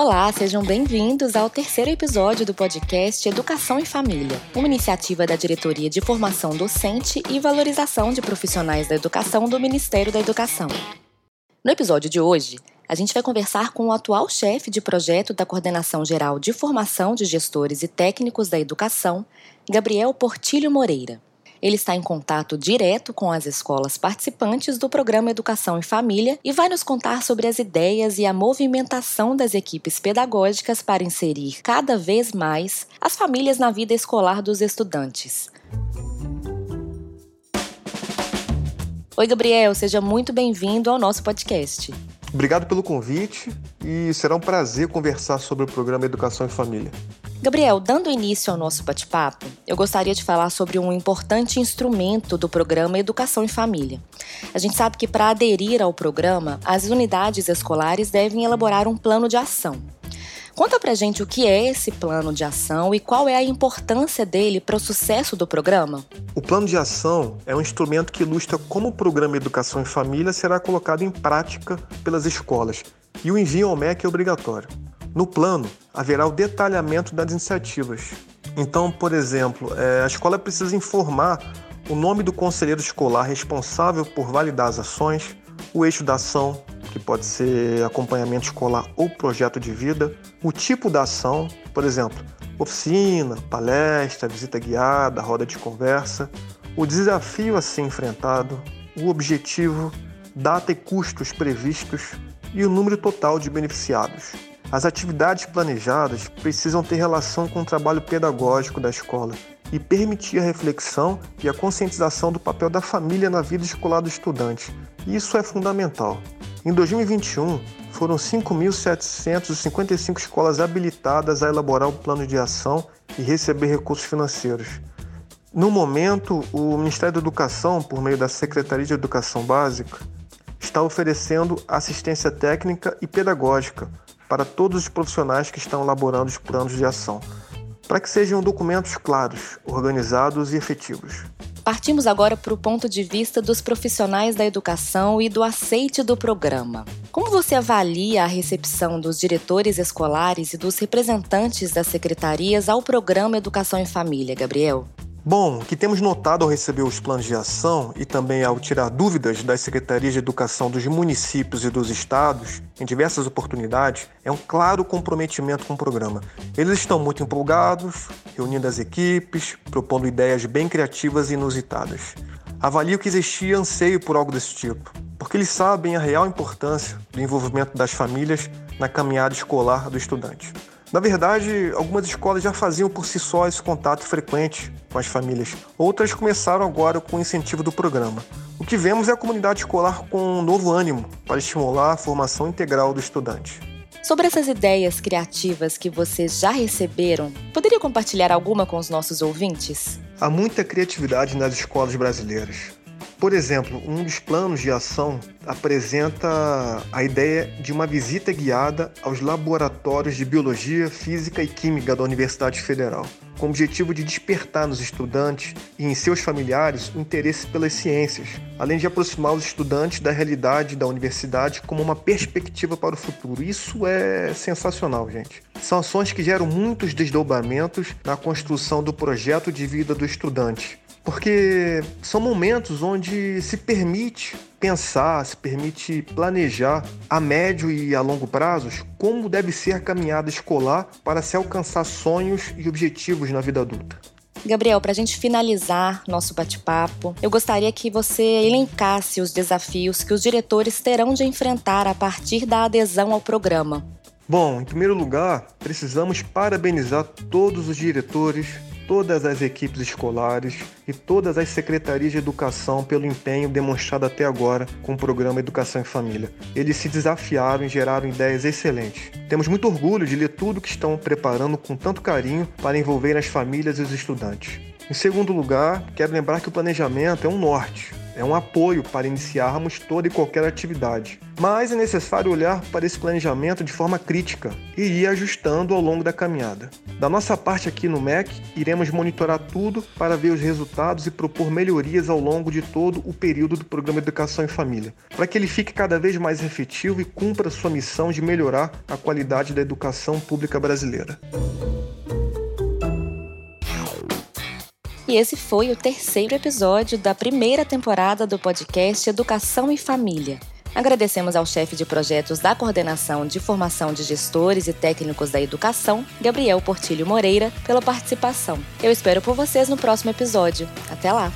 Olá, sejam bem-vindos ao terceiro episódio do podcast Educação e Família, uma iniciativa da Diretoria de Formação Docente e Valorização de Profissionais da Educação do Ministério da Educação. No episódio de hoje, a gente vai conversar com o atual chefe de projeto da Coordenação Geral de Formação de Gestores e Técnicos da Educação, Gabriel Portilho Moreira. Ele está em contato direto com as escolas participantes do programa Educação e Família e vai nos contar sobre as ideias e a movimentação das equipes pedagógicas para inserir cada vez mais as famílias na vida escolar dos estudantes. Oi, Gabriel, seja muito bem-vindo ao nosso podcast. Obrigado pelo convite e será um prazer conversar sobre o programa Educação e Família. Gabriel, dando início ao nosso bate-papo, eu gostaria de falar sobre um importante instrumento do programa Educação e Família. A gente sabe que para aderir ao programa, as unidades escolares devem elaborar um plano de ação. Conta pra gente o que é esse plano de ação e qual é a importância dele para o sucesso do programa. O plano de ação é um instrumento que ilustra como o programa Educação e Família será colocado em prática pelas escolas e o envio ao MEC é obrigatório. No plano, haverá o detalhamento das iniciativas. Então, por exemplo, é, a escola precisa informar o nome do conselheiro escolar responsável por validar as ações, o eixo da ação, que pode ser acompanhamento escolar ou projeto de vida, o tipo da ação, por exemplo, oficina, palestra, visita guiada, roda de conversa, o desafio a ser enfrentado, o objetivo, data e custos previstos e o número total de beneficiados. As atividades planejadas precisam ter relação com o trabalho pedagógico da escola e permitir a reflexão e a conscientização do papel da família na vida escolar do estudante. Isso é fundamental. Em 2021, foram 5.755 escolas habilitadas a elaborar o plano de ação e receber recursos financeiros. No momento, o Ministério da Educação, por meio da Secretaria de Educação Básica, está oferecendo assistência técnica e pedagógica para todos os profissionais que estão elaborando os planos de ação, para que sejam documentos claros, organizados e efetivos. Partimos agora para o ponto de vista dos profissionais da educação e do aceite do programa. Como você avalia a recepção dos diretores escolares e dos representantes das secretarias ao programa Educação em Família, Gabriel? Bom, o que temos notado ao receber os planos de ação e também ao tirar dúvidas das secretarias de educação dos municípios e dos estados, em diversas oportunidades, é um claro comprometimento com o programa. Eles estão muito empolgados, reunindo as equipes, propondo ideias bem criativas e inusitadas. Avalio que existia anseio por algo desse tipo, porque eles sabem a real importância do envolvimento das famílias na caminhada escolar do estudante. Na verdade, algumas escolas já faziam por si só esse contato frequente com as famílias. Outras começaram agora com o incentivo do programa. O que vemos é a comunidade escolar com um novo ânimo para estimular a formação integral do estudante. Sobre essas ideias criativas que vocês já receberam, poderia compartilhar alguma com os nossos ouvintes? Há muita criatividade nas escolas brasileiras. Por exemplo, um dos planos de ação apresenta a ideia de uma visita guiada aos laboratórios de Biologia, Física e Química da Universidade Federal, com o objetivo de despertar nos estudantes e em seus familiares o interesse pelas ciências, além de aproximar os estudantes da realidade da universidade como uma perspectiva para o futuro. Isso é sensacional, gente. São ações que geram muitos desdobramentos na construção do projeto de vida do estudante porque são momentos onde se permite pensar, se permite planejar a médio e a longo prazos como deve ser a caminhada escolar para se alcançar sonhos e objetivos na vida adulta. Gabriel, para a gente finalizar nosso bate-papo, eu gostaria que você elencasse os desafios que os diretores terão de enfrentar a partir da adesão ao programa. Bom, em primeiro lugar, precisamos parabenizar todos os diretores, todas as equipes escolares e todas as secretarias de educação pelo empenho demonstrado até agora com o programa Educação em Família. Eles se desafiaram e geraram ideias excelentes. Temos muito orgulho de ler tudo que estão preparando com tanto carinho para envolver as famílias e os estudantes. Em segundo lugar, quero lembrar que o planejamento é um norte, é um apoio para iniciarmos toda e qualquer atividade. Mas é necessário olhar para esse planejamento de forma crítica e ir ajustando ao longo da caminhada. Da nossa parte aqui no MEC, iremos monitorar tudo para ver os resultados e propor melhorias ao longo de todo o período do programa Educação em Família, para que ele fique cada vez mais efetivo e cumpra sua missão de melhorar a qualidade da educação pública brasileira. E esse foi o terceiro episódio da primeira temporada do podcast Educação e Família. Agradecemos ao chefe de projetos da Coordenação de Formação de Gestores e Técnicos da Educação, Gabriel Portilho Moreira, pela participação. Eu espero por vocês no próximo episódio. Até lá!